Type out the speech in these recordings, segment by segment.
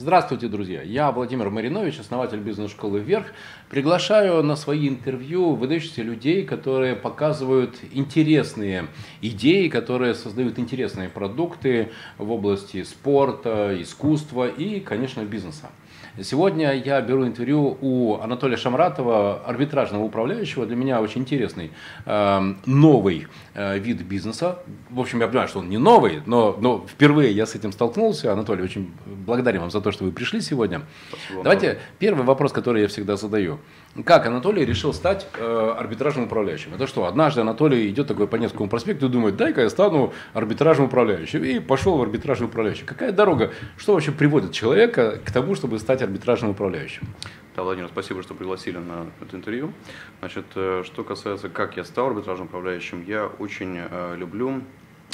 Здравствуйте, друзья! Я Владимир Маринович, основатель бизнес-школы «Вверх». Приглашаю на свои интервью выдающихся людей, которые показывают интересные идеи, которые создают интересные продукты в области спорта, искусства и, конечно, бизнеса. Сегодня я беру интервью у Анатолия Шамратова, арбитражного управляющего. Для меня очень интересный э, новый вид бизнеса. В общем, я понимаю, что он не новый, но, но впервые я с этим столкнулся. Анатолий, очень благодарен вам за то, что вы пришли сегодня. Спасибо. Давайте первый вопрос, который я всегда задаю. Как Анатолий решил стать э, арбитражным управляющим? Это что, однажды Анатолий идет такой по Невскому проспекту и думает, дай-ка я стану арбитражным управляющим. И пошел в арбитражный управляющий. Какая дорога? Что вообще приводит человека к тому, чтобы стать арбитражным управляющим? Да, Владимир, спасибо, что пригласили на это интервью. Значит, э, что касается, как я стал арбитражным управляющим, я очень э, люблю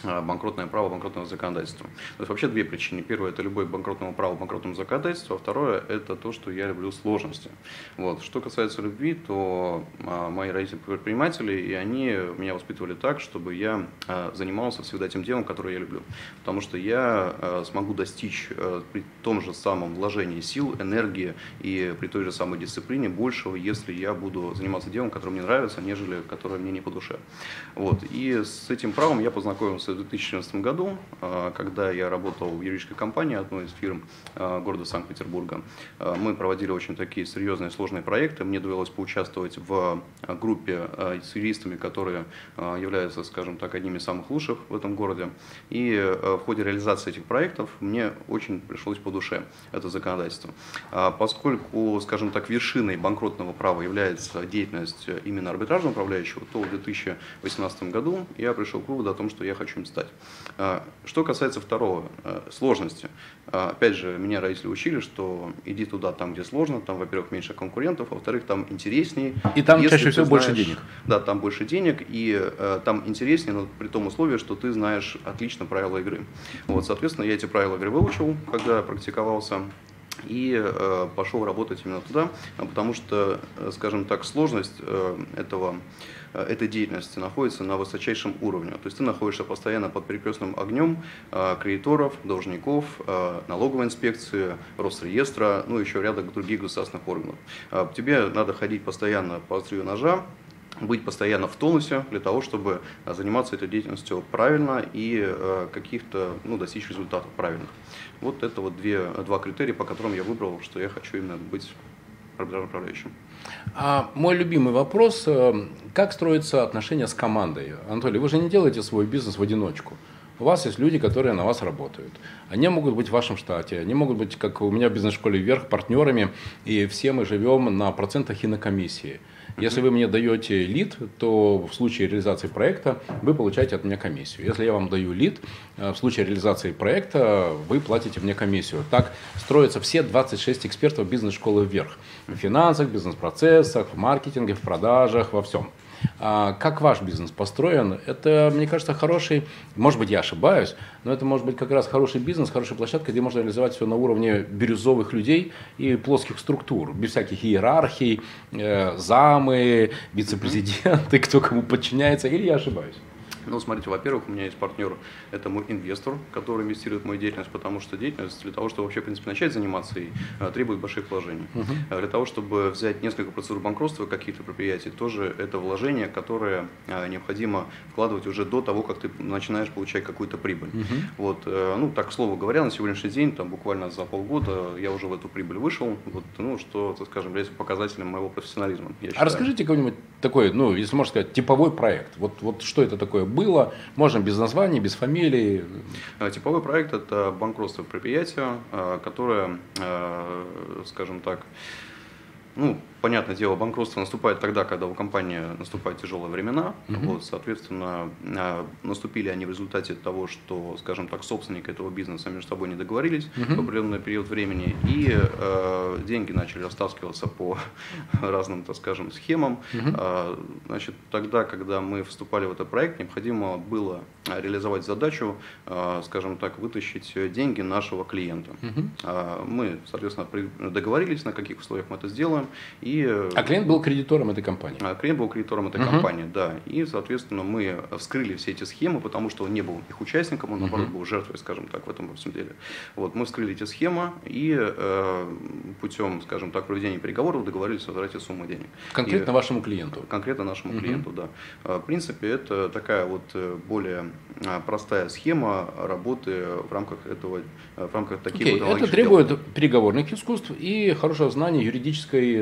банкротное право банкротного законодательства. То есть вообще две причины. Первое – это любое банкротное право банкротного законодательства, а второе – это то, что я люблю сложности. Вот. Что касается любви, то а, мои родители предприниматели, и они меня воспитывали так, чтобы я а, занимался всегда тем делом, которое я люблю. Потому что я а, смогу достичь а, при том же самом вложении сил, энергии и при той же самой дисциплине большего, если я буду заниматься делом, которое мне нравится, нежели которое мне не по душе. Вот. И с этим правом я познакомился в 2014 году, а, когда я работал в юридической компании одной из фирм а, города Санкт-Петербурга. А, мы проводили очень такие серьезные, сложные проекты. Мне довелось поучаствовать в группе с юристами, которые являются, скажем так, одними из самых лучших в этом городе. И в ходе реализации этих проектов мне очень пришлось по душе это законодательство. Поскольку, скажем так, вершиной банкротного права является деятельность именно арбитражного управляющего, то в 2018 году я пришел к выводу о том, что я хочу им стать. А, что касается второго, а, сложности. А, опять же, меня родители учили, что иди туда, там, где сложно, там, во-первых, меньше конкурентов, во-вторых, там интереснее. И там чаще всего знаешь, больше денег. Да, там больше денег, и там интереснее, но при том условии, что ты знаешь отлично правила игры. Вот, соответственно, я эти правила игры выучил, когда практиковался и э, пошел работать именно туда, потому что, скажем так, сложность э, этого Э, этой деятельности находится на высочайшем уровне. То есть ты находишься постоянно под перекрестным огнем э, кредиторов, должников, э, налоговой инспекции, Росреестра, ну еще ряда других государственных органов. Тебе надо ходить постоянно по острию ножа, быть постоянно в тонусе для того, чтобы заниматься этой деятельностью правильно и каких-то ну, достичь результатов правильных. Вот это вот две, два критерия, по которым я выбрал, что я хочу именно быть управляющим. А мой любимый вопрос, э, как строятся отношения с командой? Анатолий, вы же не делаете свой бизнес в одиночку. У вас есть люди, которые на вас работают. Они могут быть в вашем штате, они могут быть, как у меня в бизнес-школе вверх, партнерами, и все мы живем на процентах и на комиссии. Если вы мне даете лид, то в случае реализации проекта вы получаете от меня комиссию. Если я вам даю лид, э, в случае реализации проекта вы платите мне комиссию. Так строятся все 26 экспертов бизнес-школы вверх. В финансах, бизнес-процессах, в маркетинге, в продажах, во всем. А как ваш бизнес построен, это, мне кажется, хороший, может быть, я ошибаюсь, но это может быть как раз хороший бизнес, хорошая площадка, где можно реализовать все на уровне бирюзовых людей и плоских структур, без всяких иерархий, э, замы, вице-президенты, кто кому подчиняется, или я ошибаюсь? Ну, смотрите, во-первых, у меня есть партнер, это мой инвестор, который инвестирует в мою деятельность, потому что деятельность для того, чтобы вообще, в принципе, начать заниматься ей, э, требует больших вложений. Uh-huh. Для того, чтобы взять несколько процедур банкротства каких-то предприятий, тоже это вложение, которое э, необходимо вкладывать уже до того, как ты начинаешь получать какую-то прибыль. Uh-huh. Вот, ну, так, к слову говоря, на сегодняшний день, там, буквально за полгода я уже в эту прибыль вышел, вот, ну, что, так скажем, является показателем моего профессионализма. А расскажите какой-нибудь такой, ну, если можно сказать, типовой проект. Вот, вот что это такое было? Можно без названий, без фамилии. Э, типовой проект – это банкротство предприятия, э, которое, э, скажем так, ну, понятное дело, банкротство наступает тогда, когда у компании наступают тяжелые времена. Угу. Вот, соответственно, а, наступили они в результате того, что, скажем так, собственники этого бизнеса между собой не договорились угу. в определенный период времени, и э, деньги начали растаскиваться по разным, так скажем, схемам. Угу. Э, значит, тогда, когда мы вступали в этот проект, необходимо было реализовать задачу, э, скажем так, вытащить деньги нашего клиента. Угу. Э, мы, соответственно, договорились, на каких условиях мы это сделаем. И, а клиент был кредитором этой компании? А клиент был кредитором этой uh-huh. компании, да. И, соответственно, мы вскрыли все эти схемы, потому что он не был их участником, он, наоборот, uh-huh. был жертвой, скажем так, в этом всем деле. Вот, мы вскрыли эти схемы и э, путем, скажем так, проведения переговоров договорились о возврате суммы денег. Конкретно и, вашему клиенту? Конкретно нашему uh-huh. клиенту, да. В принципе, это такая вот э, более простая схема работы в рамках этого, в рамках таких okay. вот Это требует дел. переговорных искусств и хорошего знания юридической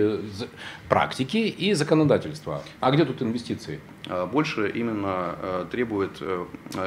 практики и законодательства. А где тут инвестиции? А, больше именно э, требует, э,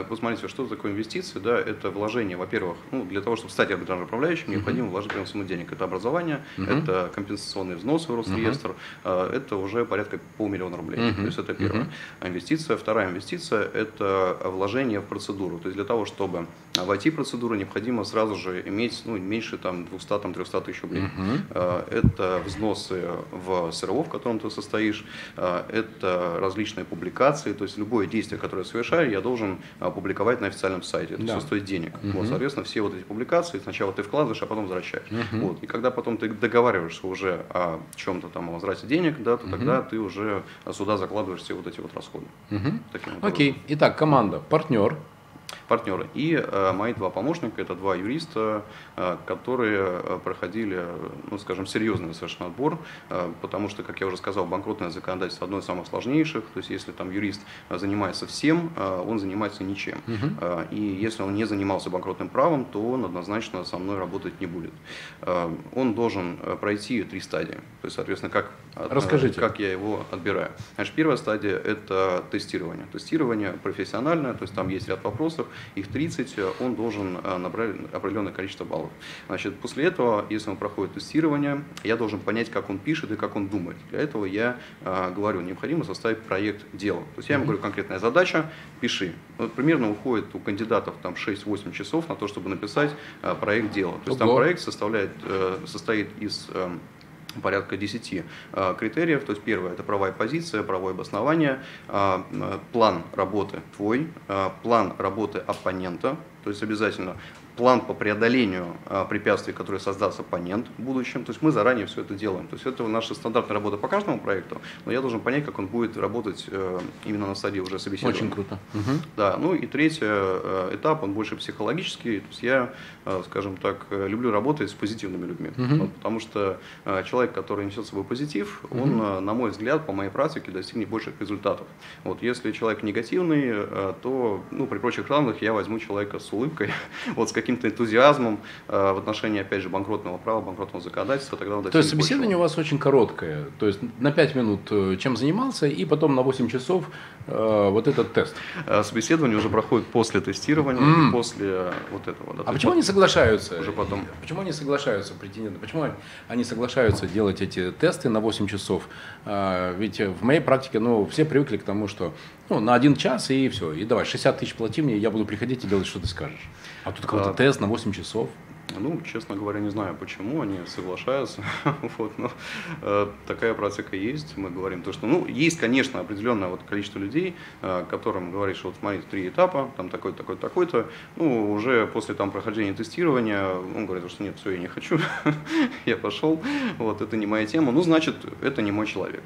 посмотрите, что такое инвестиции, да, это вложение, во-первых, ну, для того, чтобы стать арбитражным управляющим, необходимо вложить прям сумму денег. Это образование, это компенсационные взносы в Росреестр, это уже порядка полмиллиона рублей. То есть это первая uh-huh. инвестиция. Вторая инвестиция – это вложение в процедуру. То есть для того, чтобы в процедуру, необходимо сразу же иметь ну, меньше там, 200-300 тысяч рублей. Uh-huh. Это взносы в СРО, в котором ты состоишь, это различные публикации, то есть любое действие, которое я совершаю, я должен опубликовать на официальном сайте. Это да. все стоит денег. Угу. Вот, соответственно, все вот эти публикации сначала ты вкладываешь, а потом возвращаешь. Угу. Вот. И когда потом ты договариваешься уже о чем-то там, о возврате денег, да, то угу. тогда ты уже сюда закладываешь все вот эти вот расходы. Угу. Таким вот Окей. Итак, команда, партнер, партнеры. И э, мои два помощника, это два юриста, э, которые э, проходили, ну, скажем, серьезный совершенно отбор, э, потому что, как я уже сказал, банкротное законодательство одно из самых сложнейших, то есть если там юрист занимается всем, э, он занимается ничем. Угу. И если он не занимался банкротным правом, то он однозначно со мной работать не будет. Он должен пройти три стадии, то есть, соответственно, как, Расскажите. как я его отбираю. Значит, первая стадия – это тестирование. Тестирование профессиональное, то есть там есть ряд вопросов, их 30, э, он должен э, набрать определенное количество баллов. Значит, после этого, если он проходит тестирование, я должен понять, как он пишет и как он думает. Для этого я э, говорю, необходимо составить проект дела. То есть я ему говорю, конкретная задача, пиши. Вот примерно уходит у кандидатов там 6-8 часов на то, чтобы написать проект дела. То есть Ого. там проект составляет, состоит из эм, порядка 10 а, критериев. То есть первое – это правая позиция, правое обоснование, а, план работы твой, план работы оппонента, то есть обязательно план по преодолению а, препятствий, которые создаст оппонент в будущем. То есть мы заранее все это делаем. То есть это наша стандартная работа по каждому проекту, но я должен понять, как он будет работать э, именно на стадии уже собеседования. Очень круто. Угу. Да, ну и третий э, этап, он больше психологический. То есть я, э, скажем так, люблю работать с позитивными людьми, угу. вот, потому что человек, который несет с собой позитив, угу. он, на мой взгляд, по моей практике достигнет больших результатов. Вот если человек негативный, то, ну, при прочих равных я возьму человека с улыбкой, вот с каким каким-то энтузиазмом э, в отношении, опять же, банкротного права, банкротного законодательства, тогда То есть собеседование большего. у вас очень короткое, то есть на 5 минут э, чем занимался, и потом на 8 часов э, вот этот тест. Собеседование уже проходит после тестирования, mm. после вот этого. Да, а почему они соглашаются? Уже потом. Почему они соглашаются, претенденты? Почему они соглашаются делать эти тесты на 8 часов? Ведь в моей практике, ну, все привыкли к тому, что ну, на один час и все. И давай, 60 тысяч плати мне, я буду приходить и делать, что ты скажешь. А тут какой-то а, тест на 8 часов. Ну, честно говоря, не знаю, почему они соглашаются. вот, но э, такая практика есть. Мы говорим то, что, ну, есть, конечно, определенное вот количество людей, э, которым говоришь, вот смотри, три этапа, там такой-то, такой-то, такой-то. Ну, уже после там прохождения тестирования он говорит, что нет, все, я не хочу, я пошел, вот, это не моя тема. Ну, значит, это не мой человек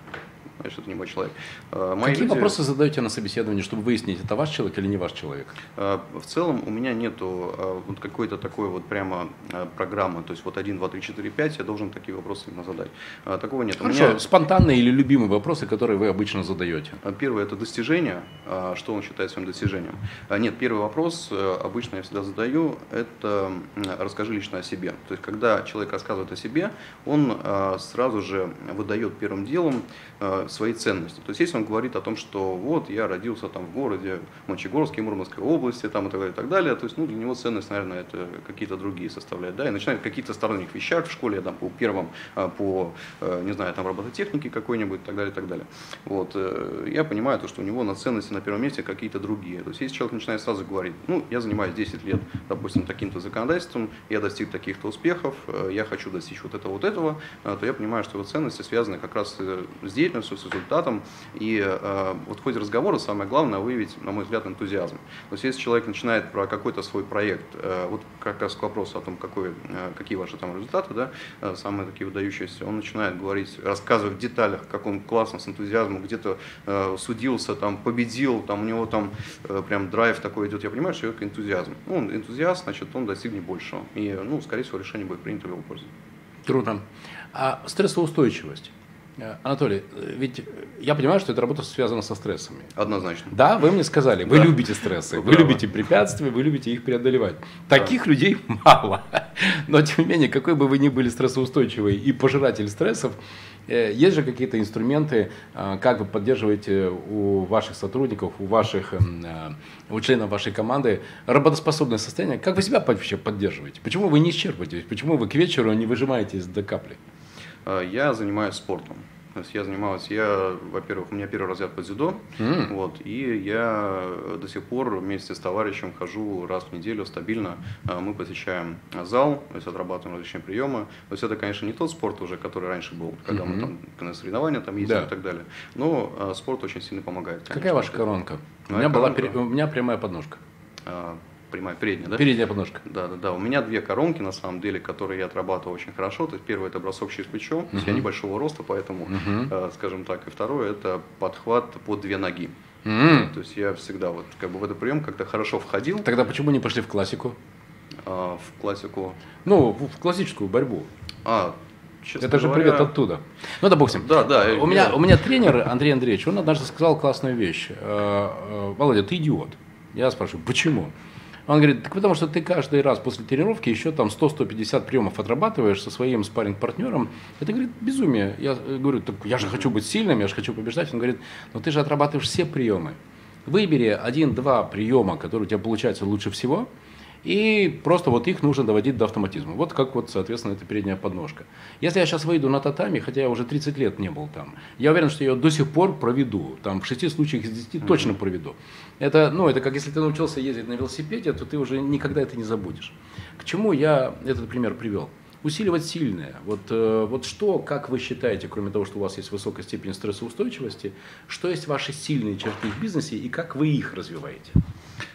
значит, это не мой человек. А, мои Какие люди... вопросы задаете на собеседовании, чтобы выяснить, это ваш человек или не ваш человек? А, в целом у меня нету а, вот какой-то такой вот прямо программы, то есть вот 1, 2, 3, 4, 5, я должен такие вопросы именно задать. Такого нет. Хорошо, меня... спонтанные или любимые вопросы, которые вы обычно задаете? Первое – это достижение, что он считает своим достижением. Нет, первый вопрос э, обычно я всегда задаю – это расскажи лично о себе. То есть когда человек рассказывает о себе, он сразу же выдает первым делом свои ценности. То есть если он говорит о том, что вот я родился там в городе Мончегорске, Мурманской области, там и так далее, и так далее, то есть ну, для него ценность, наверное, это какие-то другие составляют, да, и начинает какие-то сторонних вещах в школе, там, по первым, а, по, э, не знаю, там, робототехнике какой-нибудь, и так далее, и так далее. Вот, э, я понимаю то, что у него на ценности на первом месте какие-то другие. То есть если человек начинает сразу говорить, ну, я занимаюсь 10 лет, допустим, таким-то законодательством, я достиг таких-то успехов, э, я хочу достичь вот этого, вот этого, то я понимаю, что его ценности связаны как раз с деятельностью, с результатом. И э, вот в ходе разговора самое главное выявить, на мой взгляд, энтузиазм. То есть если человек начинает про какой-то свой проект, э, вот как раз к вопросу о том, какой, э, какие ваши там результаты, да, э, самые такие выдающиеся, он начинает говорить, рассказывать в деталях, как он классно, с энтузиазмом где-то э, судился, там, победил, там у него там э, прям драйв такой идет. Я понимаю, что это энтузиазм. Ну, он энтузиаст, значит, он достигнет большего. И, ну, скорее всего, решение будет принято в его пользу. Круто. А стрессоустойчивость? Э, Анатолий, э, ведь я понимаю, что эта работа связана со стрессами. Однозначно. Да, вы мне сказали, вы Да. любите стрессы, Вы вы любите препятствия, вы любите их преодолевать. Таких людей мало. Но тем не менее, какой бы вы ни были стрессоустойчивый и пожиратель стрессов, э, есть же какие-то инструменты, как вы поддерживаете у ваших сотрудников, у ваших м, э, у членов вашей команды работоспособное состояние. Как вы себя вообще поддерживаете? Почему вы не исчерпываетесь? Почему вы к вечеру не выжимаетесь до капли? Э, Я занимаюсь спортом. То есть я занимаюсь, я, во-первых, у меня первый разряд по дзюдо, М. вот, и я до сих пор вместе с товарищем хожу раз в неделю стабильно. Э, Мы посещаем зал, то есть отрабатываем различные приемы. То есть это, конечно, не тот спорт уже, который раньше был, когда мы Мгм. там на соревнования там ездили Да. и так далее. Но э, спорт очень сильно помогает. Какая конечно. ваша коронка? У Моя меня, была, коронка? пере- у меня прямая подножка. Прямая, передняя, да? Передняя подножка. Да, да, да. У меня две коронки, на самом деле, которые я отрабатываю очень хорошо. То есть первый это бросок через плечо. То есть я небольшого роста, поэтому, Мгм. э, скажем так. И второе это подхват по две ноги. М. То есть я всегда вот как бы в этот прием как-то хорошо входил Тогда почему не пошли в классику? а, в классику. Ну, в классическую борьбу. А, честно Это же говоря, привет оттуда. Ну, допустим. Да, да. У меня, у меня тренер Андрей Андреевич, он однажды сказал классную вещь. Э, э, Володя, ты идиот. Я спрашиваю, почему? Он говорит, так потому что ты каждый раз после тренировки еще там 100-150 приемов отрабатываешь со своим спарринг-партнером. Это, говорит, безумие. Я говорю, так я же хочу быть сильным, я же хочу побеждать. Он говорит, но ты же отрабатываешь все приемы. Выбери один-два приема, которые у тебя получаются лучше всего, и просто вот их нужно доводить до автоматизма. Вот как вот, соответственно, эта передняя подножка. Если я сейчас выйду на татами, хотя я уже 30 лет не был там, я уверен, что я ее до сих пор проведу. Там в 6 случаях из 10 точно проведу. Это, ну, это как если ты научился ездить на велосипеде, то ты уже никогда это не забудешь. К чему я этот пример привел? Усиливать сильное. Вот, э, вот что, как вы считаете, кроме того, что у вас есть высокая степень стрессоустойчивости, что есть ваши сильные черты в бизнесе и как вы их развиваете?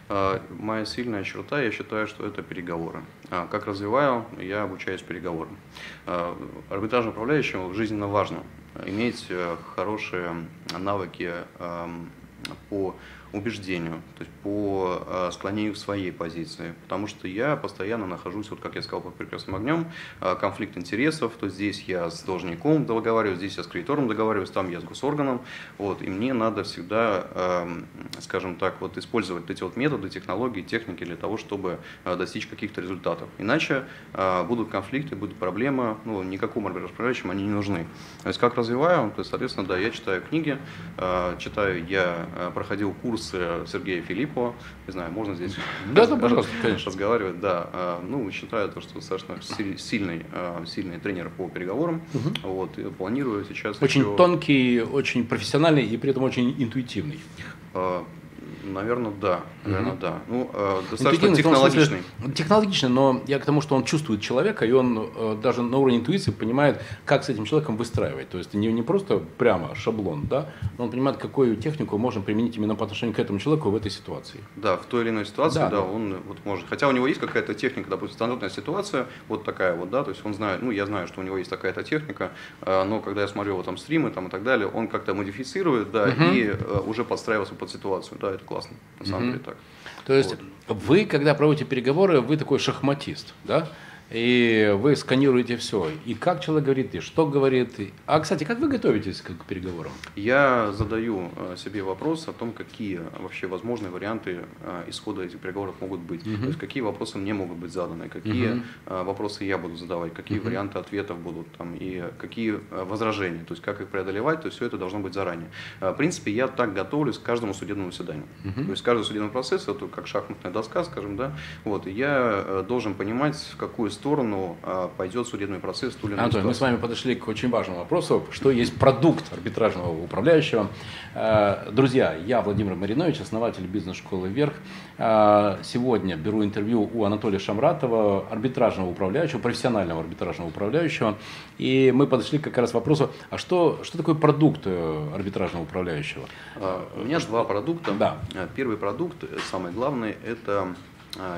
А, Моя сильная черта, я считаю, что это переговоры. А, Как развиваю, я обучаюсь переговорам. А, Арбитражным управляющим жизненно важно иметь э, хорошие навыки по убеждению, то есть по э, склонению к своей позиции. Потому что я постоянно нахожусь, вот как я сказал, под прикрестным огнем, э, конфликт интересов, то здесь я с должником договариваюсь, здесь я с кредитором договариваюсь, там я с госорганом, вот, и мне надо всегда, скажем так, вот использовать эти вот методы, технологии, техники для того, чтобы э, достичь каких-то результатов. Иначе будут конфликты, будут проблемы, ну, никакому управляющему они не нужны. То есть как развиваю, то есть, соответственно, да, я читаю книги, читаю, я проходил курсы Сергея Филиппова, не знаю, можно здесь Да, да, пожалуйста, конечно. разговаривать, да. Э, Ну, считаю то, что достаточно си- сильный, э, сильный тренер по переговорам, вот, и планирую сейчас Очень еще, тонкий, очень профессиональный и при этом очень интуитивный. Наверное, да, наверное, Мгм. да. Ну, э, достаточно в том технологичный. смысле- технологичный, но я к тому, что он чувствует человека, и он э, даже на уровне интуиции понимает, как с этим человеком выстраивать. То есть не, не просто прямо шаблон, да, но он понимает, какую технику можно применить именно по отношению к этому человеку в этой ситуации. Да, в той или иной ситуации, Да, да, да. он вот может. Хотя у него есть какая-то техника, допустим, стандартная ситуация, вот такая вот, да, то есть он знает, ну, я знаю, что у него есть такая-то техника, э, но когда я смотрю его там стримы там и так далее, он как-то модифицирует, да, Мгм. и э, уже подстраивался под ситуацию, да, это классно, на самом деле так. То есть вы, когда проводите переговоры, вы такой шахматист, да? И вы сканируете все. И как человек говорит, и что говорит. и- А, кстати, как вы готовитесь к к переговорам? Я задаю э, себе вопрос о том, какие вообще возможные варианты э, исхода этих переговоров могут быть. Мгм. То есть какие вопросы мне могут быть заданы, какие э, вопросы я буду задавать, какие Мгм. варианты ответов будут там и какие возражения, то есть как их преодолевать, то есть все это должно быть заранее. В принципе, я так готовлюсь к каждому судебному заседанию. Мгм. То есть каждый судебный процесс это как шахматная доска, скажем, да. Вот и я должен понимать, в какую сторону пойдет судебный процесс в ту или иную Антон, мы с вами подошли к очень важному вопросу, что есть продукт арбитражного управляющего. Друзья, я Владимир Маринович, основатель бизнес-школы «Вверх». Сегодня беру интервью у Анатолия Шамратова, арбитражного управляющего, профессионального арбитражного управляющего. И мы подошли как раз к вопросу, а что, что такое продукт э, арбитражного управляющего? У меня два продукта. Да. Первый продукт, самый главный, это Э,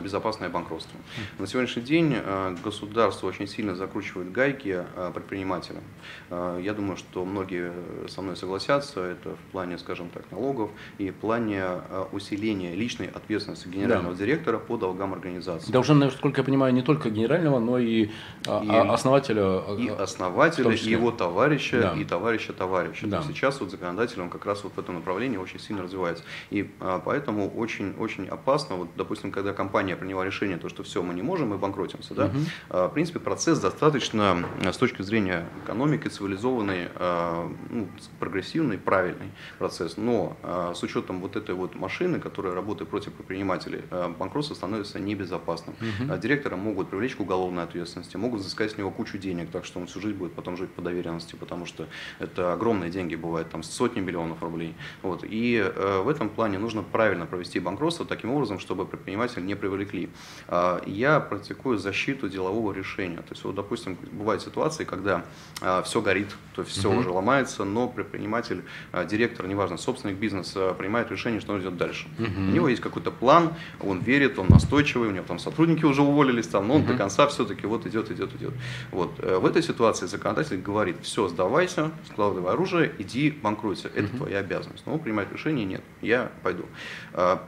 безопасное банкротство. На сегодняшний день э, государство очень сильно закручивает гайки э, предпринимателям. Я думаю, что многие со мной согласятся, это в плане, скажем так, налогов и в плане усиления личной ответственности генерального да. директора по долгам организации. Должен, насколько я понимаю, не только генерального, но и, и основателя. И основателя, и его товарища, да. и товарища товарища. Да. сейчас вот законодатель, он как раз вот в этом направлении очень сильно развивается. И поэтому очень-очень опасно, вот, допустим, когда компания компания приняла решение, то, что все, мы не можем, мы банкротимся. Да? Угу. В принципе, процесс достаточно с точки зрения экономики цивилизованный, а, ну, прогрессивный, правильный процесс. Но а, с учетом вот этой вот машины, которая работает против предпринимателей, банкротство становится небезопасным. Угу. Директора могут привлечь к уголовной ответственности, могут взыскать с него кучу денег, так что он всю жизнь будет потом жить по доверенности, потому что это огромные деньги бывают, там сотни миллионов рублей. Вот. И в этом плане нужно правильно провести банкротство таким образом, чтобы предприниматель не привлекли. А, я практикую защиту делового решения. То есть, вот, допустим, бывают ситуации, когда а, все горит, то есть все uh-huh. уже ломается, но предприниматель, а, директор, неважно, собственник бизнеса принимает решение, что он идет дальше. Uh-huh. У него есть какой-то план, он верит, он настойчивый, у него там сотрудники уже уволились, там, но он uh-huh. до конца все-таки вот идет, идет, идет. Вот. Э, в этой ситуации законодатель говорит, все, сдавайся, складывай оружие, иди банкройся, это uh-huh. твоя обязанность. Но он принимает решение, нет, я пойду.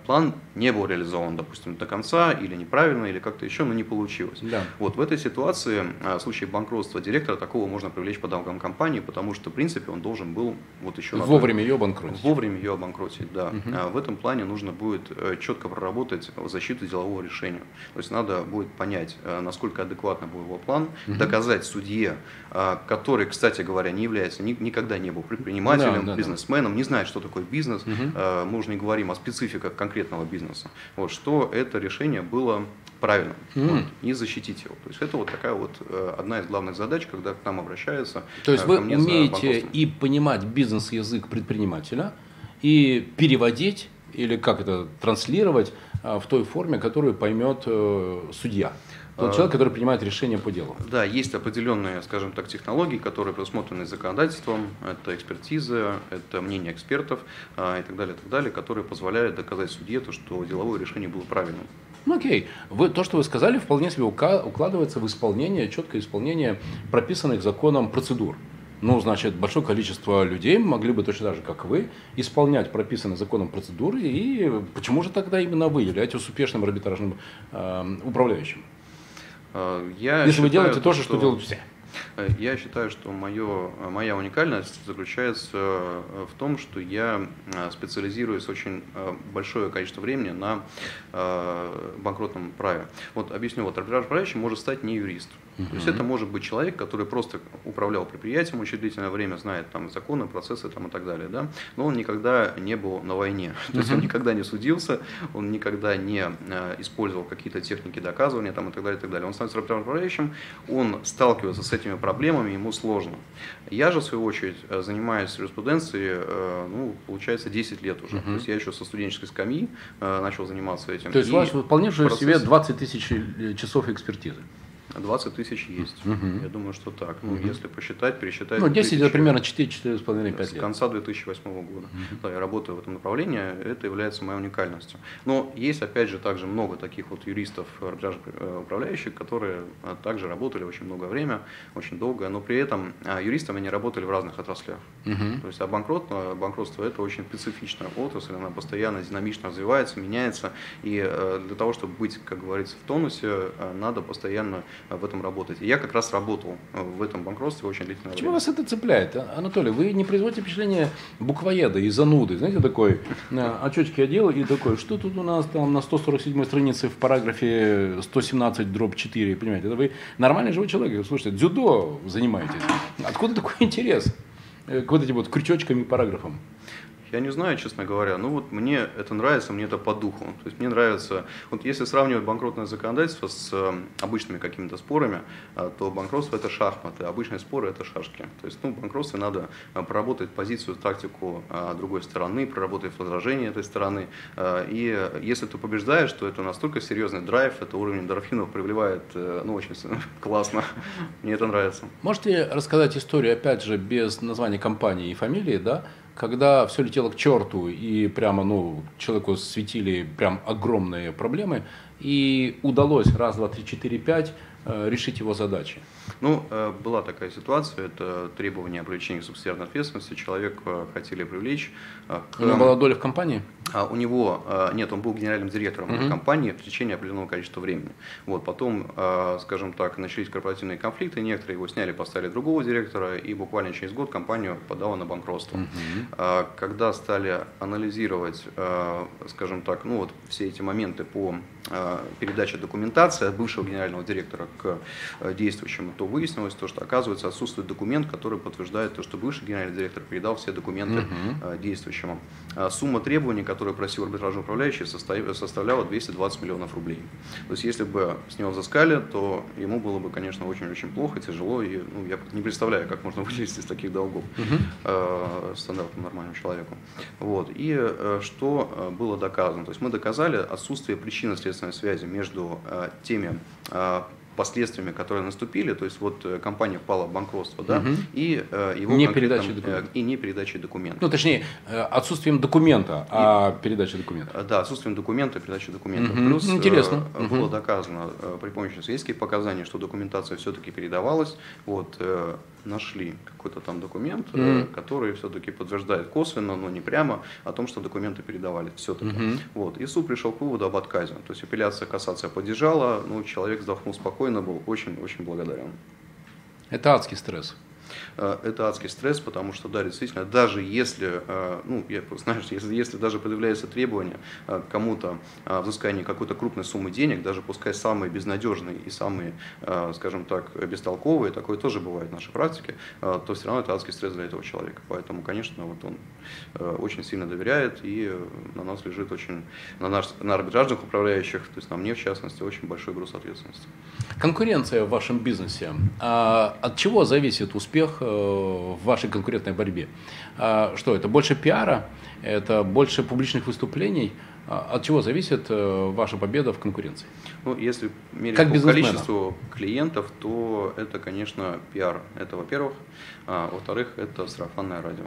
План не был реализован, допустим, до конца или неправильно, или как-то еще, но не получилось. Да. Вот в этой ситуации, а, в случае банкротства директора, такого можно привлечь по долгам компании, потому что, в принципе, он должен был вот еще... Вовремя ее обанкротить. Вовремя ее обанкротить, да. Угу. В этом плане нужно будет э, четко проработать защиту делового решения. То есть надо будет понять, э, насколько адекватно был его план, угу. доказать судье, э, который, кстати говоря, не является, никогда не был предпринимателем, да, да, бизнесменом, да. не знает, что такое бизнес. Угу. Мы уже не говорим о спецификах конкретного бизнеса. Вот, что это решение было правильным mm. вот, и защитить его. То есть это вот такая вот э, одна из главных задач, когда к нам обращаются. То есть э, вы умеете и понимать бизнес-язык предпринимателя, и переводить или как это транслировать э, в той форме, которую поймет судья. Тот человек, который принимает решение по делу. Да, есть определенные, скажем так, технологии, которые предусмотрены законодательством. Это экспертиза, это мнение экспертов и так далее, и так далее, которые позволяют доказать судье, то, что деловое решение было правильным. Ну окей, вы, то, что вы сказали, вполне себе укладывается в исполнение, четкое исполнение прописанных законом процедур. Ну, значит, большое количество людей могли бы точно так же, как вы, исполнять прописанные законом процедуры. И почему же тогда именно вы являетесь успешным арбитражным э, управляющим? Э, я Если считаю, вы делаете то же, что, что делают все. Э, я считаю, что мое, моя уникальность заключается э, в том, что я специализируюсь очень большое количество времени на банкротном праве. Вот объясню, вот арбитраж управляющий может стать не юрист. Uh-huh. То есть это может быть человек, который просто управлял предприятием очень длительное время, знает там законы, процессы там, и так далее, да? но он никогда не был на войне. Uh-huh. То есть он никогда не судился, он никогда не использовал какие-то техники доказывания там, и так далее, и так далее. Он становится управляющим, он сталкивается с этими проблемами ему сложно. Я же, в свою очередь, э, занимаюсь юриспруденцией, э, ну, получается, 10 лет уже. Uh-huh. То есть я еще со студенческой скамьи э, начал заниматься этим. То есть у вас вполне же себе 20 тысяч часов экспертизы? 20 тысяч есть. Угу. Я думаю, что так. Ну, угу. если посчитать, пересчитать. Ну, 10 это примерно 4-4,5 лет. С конца 2008 года. Угу. Да, я работаю в этом направлении, это является моей уникальностью. Но есть, опять же, также много таких вот юристов, э, управляющих, которые э, также работали очень много время, очень долго, но при этом э, юристами они работали в разных отраслях. Угу. То есть, а банкрот, банкротство это очень специфичная отрасль, она постоянно динамично развивается, меняется, и для того, чтобы быть, как говорится, в тонусе, надо постоянно в этом работать. И я как раз работал в этом банкротстве очень длительное Почему время. вас это цепляет? А, Анатолий, вы не производите впечатление буквоеда и зануды. Знаете, такой очечки одел и такой, что тут у нас там на 147 странице в параграфе 117 дробь 4, понимаете? Это вы нормальный живой человек. Слушайте, дзюдо занимаетесь. Откуда такой интерес к вот этим вот крючочкам и параграфам? Я не знаю, честно говоря. Ну вот мне это нравится, мне это по духу. То есть мне нравится, вот если сравнивать банкротное законодательство с э, обычными какими-то спорами, э, то банкротство это шахматы, обычные споры это шашки. То есть ну, в банкротстве надо э, проработать позицию, тактику другой стороны, проработать возражение этой стороны. И если ты побеждаешь, то это настолько серьезный драйв, это уровень эндорфинов привливает, ну очень классно. Мне это нравится. Можете рассказать историю, опять же, без названия компании и фамилии, да, когда все летело к черту и прямо, ну, человеку светили прям огромные проблемы, и удалось раз, два, три, четыре, пять Э, решить его задачи? Ну, э, была такая ситуация, это требование о привлечении субсидиарной ответственности. Человек э, хотели привлечь. К... У него была доля в компании? А у него, нет, он был генеральным директором угу. компании в течение определенного количества времени. Вот, потом, скажем так, начались корпоративные конфликты, некоторые его сняли, поставили другого директора, и буквально через год компанию подала на банкротство. Угу. Когда стали анализировать, скажем так, ну вот все эти моменты по передаче документации от бывшего генерального директора к э, действующему, то выяснилось то, что оказывается отсутствует документ, который подтверждает то, что бывший генеральный директор передал все документы угу. действующему. А сумма требований, которую просил арбитражный управляющий, составляла 220 миллионов рублей. То есть если бы с него взыскали, то ему было бы, конечно, очень-очень плохо, тяжело, и ну, я не представляю, как можно вылезти из таких долгов угу. стандартному нормальному человеку. Вот. И э, что было доказано? То есть мы доказали отсутствие причинно-следственной связи между теми последствиями, которые наступили, то есть вот э, компания впала в банкротство, да, угу. и э, его не передачей документов. и не передачей документов. Ну, точнее, э, отсутствием документа, а и, передачей документов. Да, отсутствием документа и передачи документов. Угу. Плюс Интересно. было угу. доказано при помощи свидетельских показаний, что документация все-таки передавалась. Вот, нашли какой-то там документ, mm. который все-таки подтверждает косвенно, но не прямо, о том, что документы передавали все-таки. Mm-hmm. Вот. И суд пришел к выводу об отказе. То есть апелляция, кассация поддержала, ну, человек вздохнул спокойно, был очень-очень благодарен. Это адский стресс. Э, это адский стресс, потому что, да, действительно, даже если, э, ну, я, знаешь, если, если даже предъявляется требование э, кому-то взыскания какой-то крупной суммы денег, даже пускай самые безнадежные и самые, скажем так, бестолковые, такое тоже бывает в нашей практике, то все равно это адский стресс для этого человека. Поэтому, конечно, вот он очень сильно доверяет, и на нас лежит очень, на, наш, на арбитражных управляющих, то есть на мне, в частности, очень большой груз ответственности. Конкуренция в вашем бизнесе. А от чего зависит успех Э, в вашей конкурентной борьбе. А что это? Больше пиара? Это больше публичных выступлений? А от чего зависит э, ваша победа в конкуренции? Ну, если мерить как по количеству клиентов, то это, конечно, пиар. Это, во-первых. А, во-вторых, это сарафанное радио.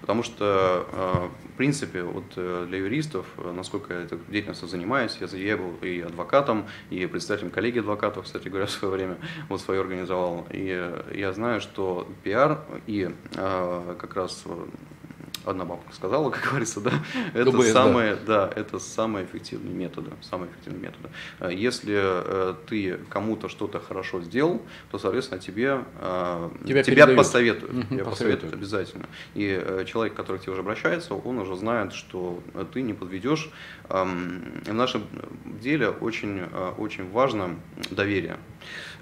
Потому что, э, в принципе, вот э, для юристов, э, насколько я этой деятельностью занимаюсь, я, был и адвокатом, и представителем коллеги адвокатов, кстати говоря, в свое время, вот свое организовал. И я знаю, что пиар и как раз одна бабка сказала, как говорится, да, это КБС, самые, да. да, это самые эффективные методы, самые эффективные методы. Э, если э, ты кому-то что-то хорошо сделал, то, соответственно, тебе э, тебя, тебя посоветуют, угу, тебя посоветуют обязательно. И человек, который к тебе уже обращается, он уже знает, что ты не подведешь. Эм, в нашем деле очень, очень важно доверие.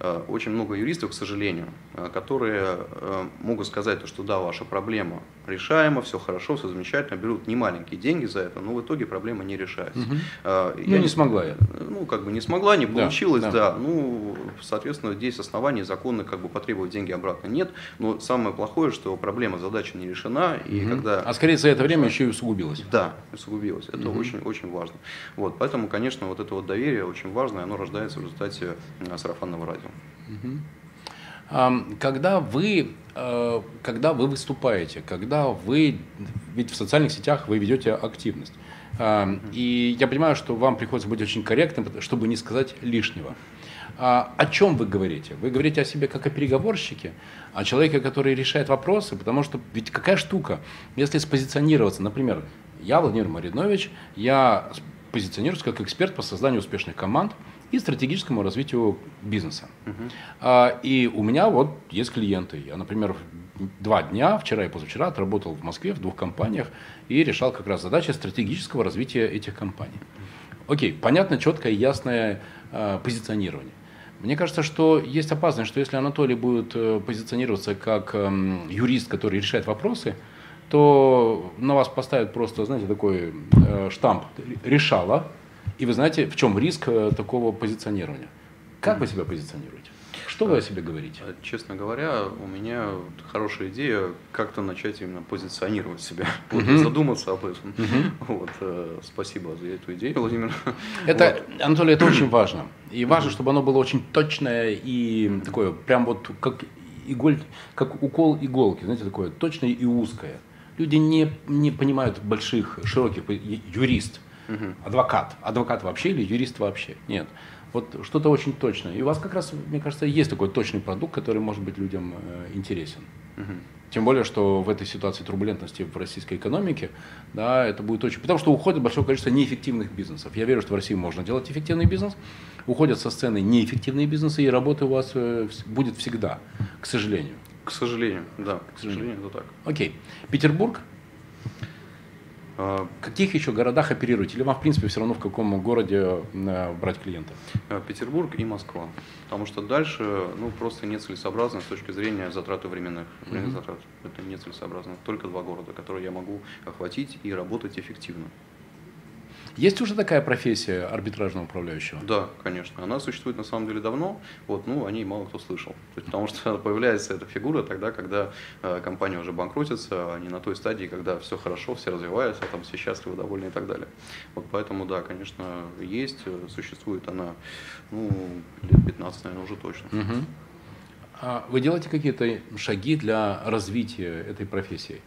Э, очень много юристов, к сожалению, э, которые э, могут сказать, что да, ваша проблема решаема, все хорошо, все замечательно, берут немаленькие деньги за это, но в итоге проблема не решается. Угу. Я ну, не смогла я. Ну, как бы не смогла, не получилось, да, да. да. Ну, соответственно, здесь оснований законно как бы потребовать деньги обратно нет, но самое плохое, что проблема, задача не решена, и угу. когда... А скорее за это время еще и усугубилось. Да, усугубилось. Это очень-очень угу. важно. Вот, поэтому, конечно, вот это вот доверие очень важно, и оно рождается в результате сарафанного радио. Когда вы, э, когда вы выступаете, когда вы, ведь в социальных сетях вы ведете активность, и я понимаю, что вам приходится быть очень корректным, чтобы не сказать лишнего. А о чем вы говорите? Вы говорите о себе как о переговорщике, о человеке, который решает вопросы, потому что ведь какая штука, если спозиционироваться, например, я Владимир Маринович, я позиционируюсь как эксперт по созданию успешных команд – и стратегическому развитию бизнеса. Uh-huh. И у меня вот есть клиенты. Я, например, два дня, вчера и позавчера, отработал в Москве в двух компаниях и решал как раз задачи стратегического развития этих компаний. Окей, понятно, четкое, ясное э, позиционирование. Мне кажется, что есть опасность, что если Анатолий будет э, позиционироваться как э, юрист, который решает вопросы, то на вас поставят просто, знаете, такой э, штамп «решала», и вы знаете, в чем риск э, такого позиционирования. Как вы себя позиционируете? Что вы о себе говорите? А, честно говоря, у меня хорошая идея как-то начать именно позиционировать себя, вот, задуматься об этом. Вот, э, спасибо за эту идею, Владимир. Это, вот. Анатолий, это очень важно. И важно, чтобы оно было очень точное и такое, прям вот как иголь, как укол иголки, знаете, такое точное и узкое. Люди не, не понимают больших, широких, юрист, угу. адвокат. Адвокат вообще или юрист вообще? Нет. Вот что-то очень точное. И у вас как раз, мне кажется, есть такой точный продукт, который может быть людям э, интересен. Угу. Тем более, что в этой ситуации турбулентности в российской экономике, да, это будет очень... Потому что уходит большое количество неэффективных бизнесов. Я верю, что в России можно делать эффективный бизнес. Уходят со сцены неэффективные бизнесы, и работа у вас э, будет всегда, к сожалению. К сожалению, да, к сожалению, это так. Окей. Петербург? А, в каких еще городах оперируете? Или вам, в принципе, все равно в каком городе э, брать клиентов? А, Петербург и Москва. Потому что дальше ну, просто нецелесообразно с точки зрения затраты временных, временных mm-hmm. затрат. Это нецелесообразно. Только два города, которые я могу охватить и работать эффективно. Есть уже такая профессия арбитражного управляющего? Да, конечно. Она существует на самом деле давно, вот, ну, о ней мало кто слышал. Есть, потому что появляется эта фигура тогда, когда э, компания уже банкротится, а не на той стадии, когда все хорошо, все развиваются, там все счастливы, довольны и так далее. Вот поэтому, да, конечно, есть, э, существует она, ну, лет 15, наверное, уже точно. Угу. А вы делаете какие-то шаги для развития этой профессии?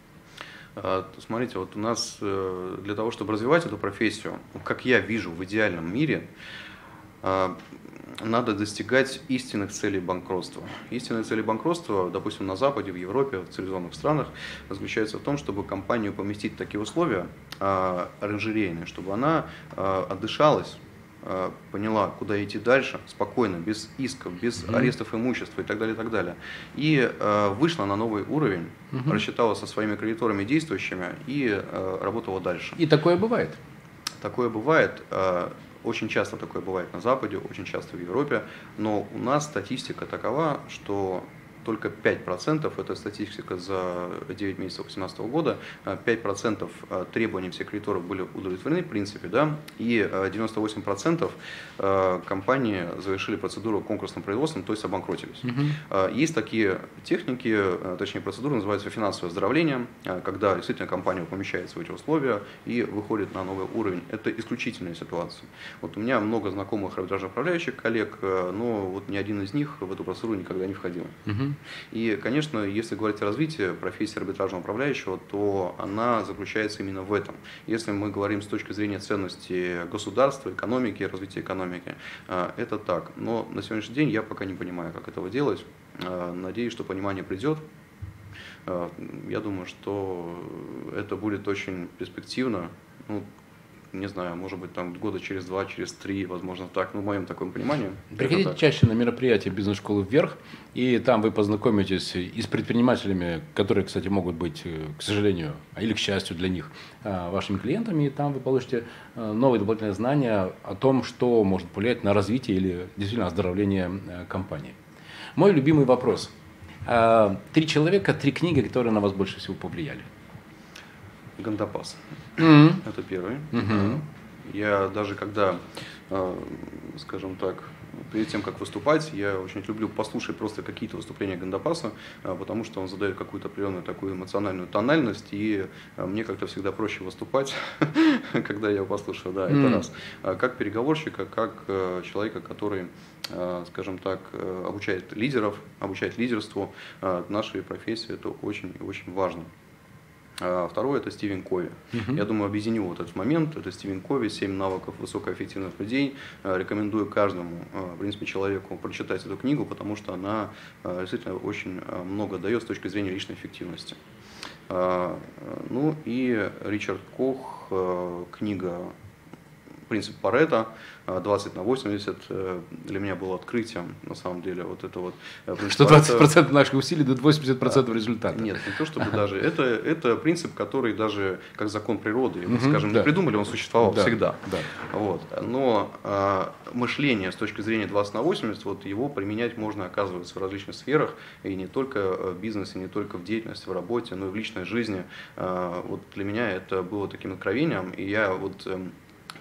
А, смотрите, вот у нас э, для того, чтобы развивать эту профессию, как я вижу в идеальном мире, а, надо достигать истинных целей банкротства. Истинные цели банкротства, допустим, на Западе, в Европе, в цивилизованных странах, заключается в том, чтобы компанию поместить в такие условия а, оранжерейные, чтобы она отдышалась, поняла, куда идти дальше, спокойно, без исков, без mm-hmm. арестов имущества и так далее, и так далее. И э, вышла на новый уровень, mm-hmm. рассчитала со своими кредиторами действующими и э, работала дальше. И такое бывает? Такое бывает. Э, очень часто такое бывает на Западе, очень часто в Европе, но у нас статистика такова, что только 5%, это статистика за 9 месяцев 2018 года, 5% э, требований всех кредиторов были удовлетворены в принципе, да, и 98% э, э, компании завершили процедуру конкурсным производством, то есть обанкротились. Угу. Есть такие техники, точнее процедуры, называются финансовое оздоровление, когда действительно компания помещается в эти условия и выходит на новый уровень. Это исключительная ситуация. Вот у меня много знакомых арбитражных управляющих коллег, но вот ни один из них в эту процедуру никогда не входил. Угу. И, конечно, если говорить о развитии профессии арбитражного управляющего, то она заключается именно в этом. Если мы говорим с точки зрения ценности государства, экономики, развития экономики, э, это так. Но на сегодняшний день я пока не понимаю, как этого делать. Э, надеюсь, что понимание придет. Э, я думаю, что это будет очень перспективно. Ну, не знаю, может быть, там года через два, через три, возможно, так, ну, в моем таком понимании. Приходите чаще на мероприятия бизнес-школы «Вверх», и там вы познакомитесь и с предпринимателями, которые, кстати, могут быть, э, к сожалению, или к счастью для них, э, вашими клиентами, и там вы получите э, новые дополнительные знания о том, что может повлиять на развитие или действительно оздоровление компании. Мой любимый вопрос. Три человека, три книги, которые на вас больше всего повлияли. Гандапас. Mm-hmm. Это первый. Mm-hmm. Я даже когда, э, скажем так, перед тем, как выступать, я очень люблю послушать просто какие-то выступления Гандапаса, э, потому что он задает какую-то определенную такую эмоциональную тональность, и э, мне как-то всегда проще выступать, когда я его послушаю. Да, это раз. А как переговорщика, как человека, который скажем так, обучает лидеров, обучает лидерству в нашей профессии, это очень и очень важно. А второе – это Стивен Кови. Uh-huh. Я думаю, объединю вот этот момент. Это Стивен Кови, «Семь навыков высокоэффективных людей». Э, рекомендую каждому, э, в принципе, человеку прочитать эту книгу, потому что она э, действительно очень много дает с точки зрения личной эффективности. Ну и Ричард Кох, книга принцип Парета, 20 на 80 для меня было открытием, на самом деле, вот это вот. Что 20% Парета, наших усилий дают 80% результата. Нет, не то чтобы даже, это, это принцип, который даже как закон природы, его, скажем, да. не придумали, он существовал да, всегда. Да. Вот. Но э, мышление с точки зрения 20 на 80, вот его применять можно, оказывается, в различных сферах, и не только в бизнесе, не только в деятельности, в работе, но и в личной жизни. Э, вот для меня это было таким откровением, и я вот эм,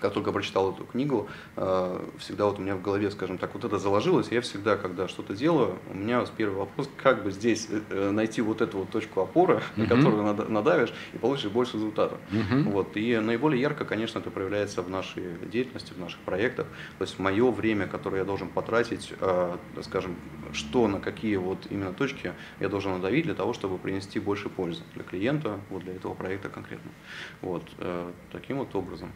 как только прочитал эту книгу, э, всегда вот у меня в голове, скажем так, вот это заложилось. Я всегда, когда что-то делаю, у меня первый вопрос, как бы здесь э, найти вот эту вот точку опоры, на которую надавишь, и получишь больше результата. Uh-huh. Вот. И наиболее ярко, конечно, это проявляется в нашей деятельности, в наших проектах. То есть мое время, которое я должен потратить, э, скажем, что на какие вот именно точки я должен надавить для того, чтобы принести больше пользы для клиента, вот для этого проекта конкретно. Вот. Таким вот образом.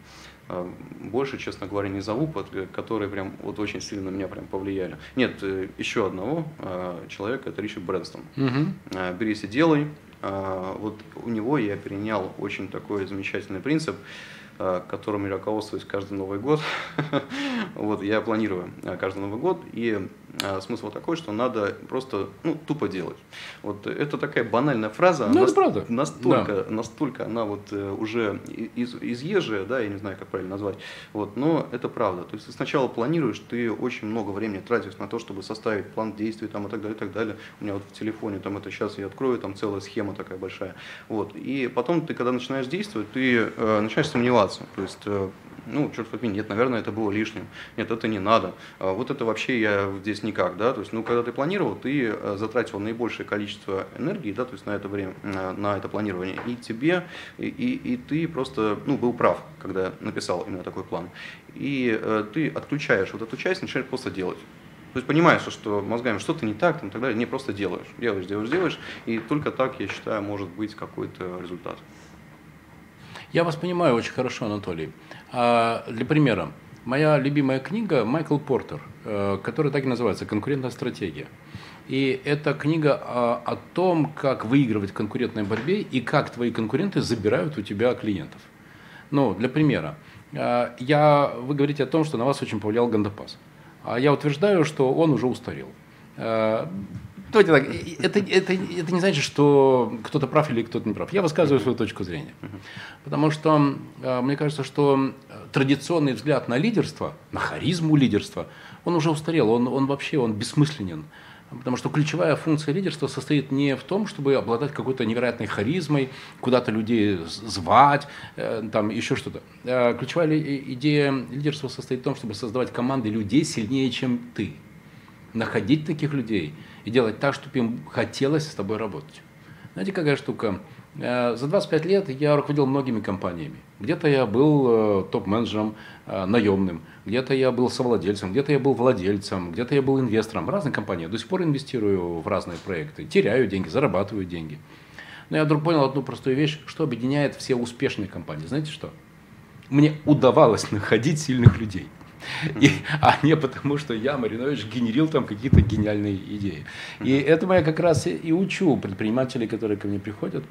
Больше, честно говоря, не зову, которые прям вот очень сильно на меня прям повлияли. Нет, э, еще одного а, человека, это Ричард Брэнстон. Угу. «Берись и делай». Вот у него я перенял очень такой замечательный принцип – Э, которым я руководствуюсь каждый Новый год. вот, я планирую э, каждый Новый год, и э, смысл такой, что надо просто ну, тупо делать. Вот это такая банальная фраза, ну, это правда. настолько, да. настолько она вот уже из, изъезжая, да, я не знаю, как правильно назвать, вот, но это правда. То есть ты сначала планируешь, ты очень много времени тратишь на то, чтобы составить план действий там, и так далее, и так далее. У меня вот в телефоне там это сейчас я открою, там целая схема такая большая. Вот. И потом ты, когда начинаешь действовать, ты э, начинаешь сомневаться сомневаться. То есть, э, ну, черт возьми, нет, наверное, это было лишним. Нет, это не надо. А вот это вообще я здесь никак, да. То есть, ну, когда ты планировал, ты э, затратил наибольшее количество энергии, да, то есть на это время, на это планирование. И тебе, и, и, и ты просто, ну, был прав, когда написал именно такой план. И э, ты отключаешь вот эту часть, начинаешь просто делать. То есть понимаешь, что мозгами что-то не так, там, и так далее, не просто делаешь, делаешь, делаешь, делаешь, и только так, я считаю, может быть какой-то результат. Я вас понимаю очень хорошо, Анатолий. А, для примера, моя любимая книга Майкл Портер, э, которая так и называется «Конкурентная стратегия». И это книга о, о том, как выигрывать в конкурентной борьбе и как твои конкуренты забирают у тебя клиентов. Ну, для примера, э, я, вы говорите о том, что на вас очень повлиял Гандапас. А я утверждаю, что он уже устарел. Э, Давайте так, это, это, это не значит, что кто-то прав или кто-то не прав. Я высказываю свою точку зрения. Потому что э, мне кажется, что традиционный взгляд на лидерство, на харизму лидерства, он уже устарел, он, он вообще он бессмысленен. Потому что ключевая функция лидерства состоит не в том, чтобы обладать какой-то невероятной харизмой, куда-то людей звать, э, там еще что-то. Э, ключевая идея лидерства состоит в том, чтобы создавать команды людей сильнее, чем ты. Находить таких людей – и делать так, чтобы им хотелось с тобой работать. Знаете, какая штука? Э, за 25 лет я руководил многими компаниями. Где-то я был э, топ-менеджером э, наемным, где-то я был совладельцем, где-то я был владельцем, где-то я был инвестором. Разные компании. Я до сих пор инвестирую в разные проекты. Теряю деньги, зарабатываю деньги. Но я вдруг понял одну простую вещь, что объединяет все успешные компании. Знаете что? Мне удавалось находить сильных людей. И, а не потому, что я, Маринович, генерил там какие-то гениальные идеи. И этому я как раз и учу предпринимателей, которые ко мне приходят.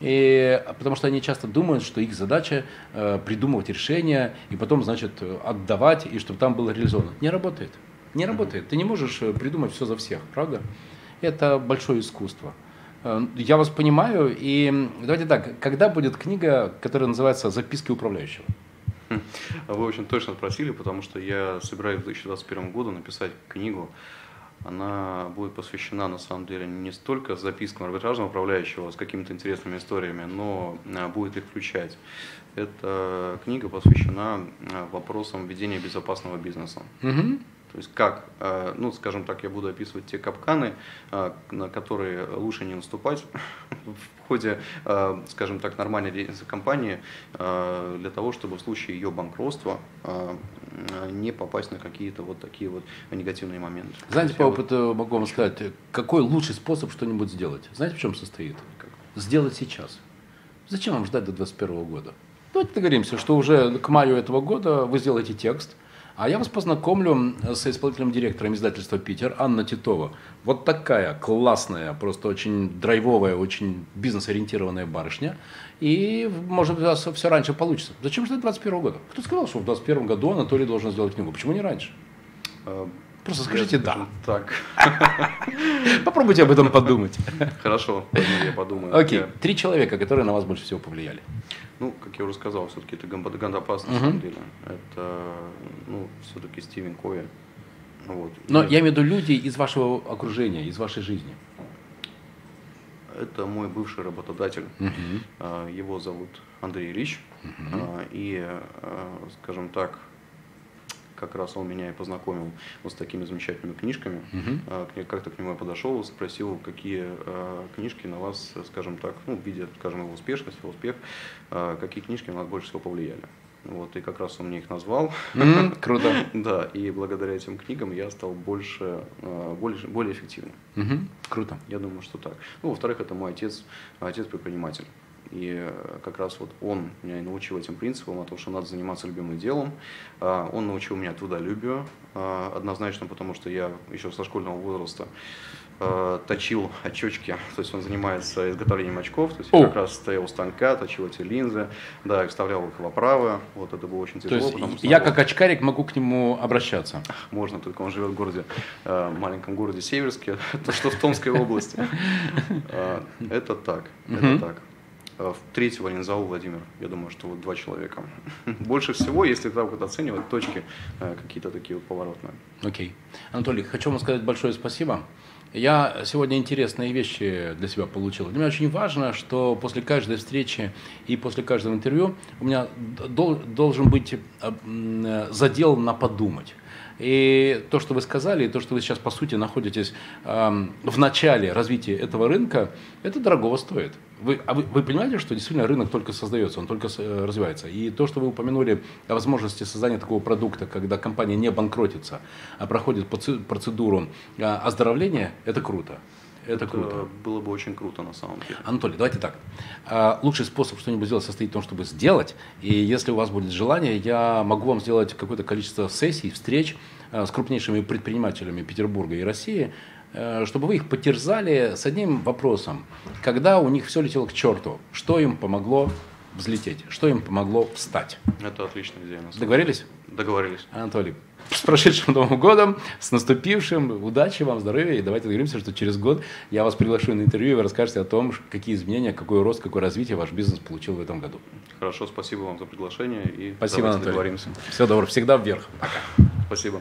И, потому что они часто думают, что их задача э, придумывать решения и потом, значит, отдавать, и чтобы там было реализовано. Не работает. Не работает. Ты не можешь э, придумать все за всех, правда? Это большое искусство. Э, я вас понимаю, и давайте так, когда будет книга, которая называется «Записки управляющего»? Вы очень точно спросили, потому что я собираюсь в 2021 году написать книгу. Она будет посвящена, на самом деле, не столько запискам арбитражного управляющего с какими-то интересными историями, но а, будет их включать. Эта книга посвящена а, вопросам ведения безопасного бизнеса. Угу. То есть как, э, ну, скажем так, я буду описывать те капканы, э, на которые лучше не наступать в ходе, э, скажем так, нормальной деятельности компании, для того, чтобы в случае ее банкротства не попасть на какие-то вот такие вот негативные моменты. Знаете, по опыту вот... могу вам сказать, какой лучший способ что-нибудь сделать? Знаете, в чем состоит? Как? Сделать сейчас. Зачем вам ждать до 2021 года? Давайте договоримся, что уже к маю этого года вы сделаете текст – А я вас познакомлю с исполнительным директором издательства «Питер» Анна Титова. Вот такая классная, просто очень драйвовая, очень бизнес-ориентированная барышня. И, может быть, у вас все раньше получится. Зачем ждать 21 года? Кто сказал, что в 21 году Анатолий должен сделать книгу? Почему не раньше? Э, Просто скажите «да». Так. Попробуйте об этом подумать. Хорошо, я подумаю. Окей, три человека, которые на вас больше всего повлияли. Ну, как я уже сказал, все-таки это Гандапас на самом деле. Это, ну, все-таки Стивен Кови. Вот. Но я имею в виду люди из вашего окружения, из вашей жизни. Это мой бывший работодатель. Угу. Его зовут Андрей Ильич. Угу. И, а, скажем так, как раз он меня и познакомил вот с такими замечательными книжками. Угу. Как-то к нему я подошел, спросил, какие а, книжки на вас, скажем так, ну, видя, скажем, его успешность, его успех, а, какие книжки на вас больше всего повлияли. Вот, и как раз он мне их назвал. Mm, круто. да, и благодаря этим книгам я стал больше, более, более эффективным. Mm-hmm. Круто. Я думаю, что так. Ну, во-вторых, это мой отец, отец предприниматель. И э, как раз вот он меня научил этим принципам, о том, что надо заниматься любимым делом. А, он научил меня трудолюбию, а, однозначно, потому что я еще со школьного возраста а, точил очечки, то есть он занимается изготовлением очков, то есть я как раз стоял у станка, точил эти линзы, да, вставлял их в оправы, вот это было очень тяжело. То есть я как очкарик могу к нему обращаться? Можно, только он живет в городе, маленьком городе Северске, то что в Томской области. Это так, это так. Э, третьего организовал Владимир. Я думаю, что вот два человека. Больше всего, если так вот оценивать, точки э, какие-то такие вот поворотные. Окей. Okay. Анатолий, хочу вам сказать большое спасибо. Я сегодня интересные вещи для себя получил. Для меня очень важно, что после каждой встречи и после каждого интервью у меня должен быть э, задел на подумать. И то, что вы сказали, и то, что вы сейчас, по сути, находитесь э, в начале развития этого рынка, это дорого стоит. Вы, а вы, вы понимаете, что действительно рынок только создается, он только э, развивается. И то, что вы упомянули о возможности создания такого продукта, когда компания не банкротится, а проходит процедуру э, оздоровления, это круто. Это, это круто. Было бы очень круто на самом деле. Анатолий, давайте так. А, лучший способ что-нибудь сделать состоит в том, чтобы сделать. И если у вас будет желание, я могу вам сделать какое-то количество сессий, встреч а, с крупнейшими предпринимателями Петербурга и России, чтобы вы их потерзали с одним вопросом. Когда у них все летело к черту, что им помогло взлететь, что им помогло встать? Это отличная идея. Договорились? Договорились. Анатолий, с прошедшим Новым годом, с наступившим, удачи вам, здоровья, и давайте договоримся, что через год я вас приглашу на интервью, и вы расскажете о том, какие изменения, какой рост, какое развитие ваш бизнес получил в этом году. Хорошо, спасибо вам за приглашение, и спасибо, Анатолий. договоримся. Всего доброго, всегда вверх. Пока. Спасибо.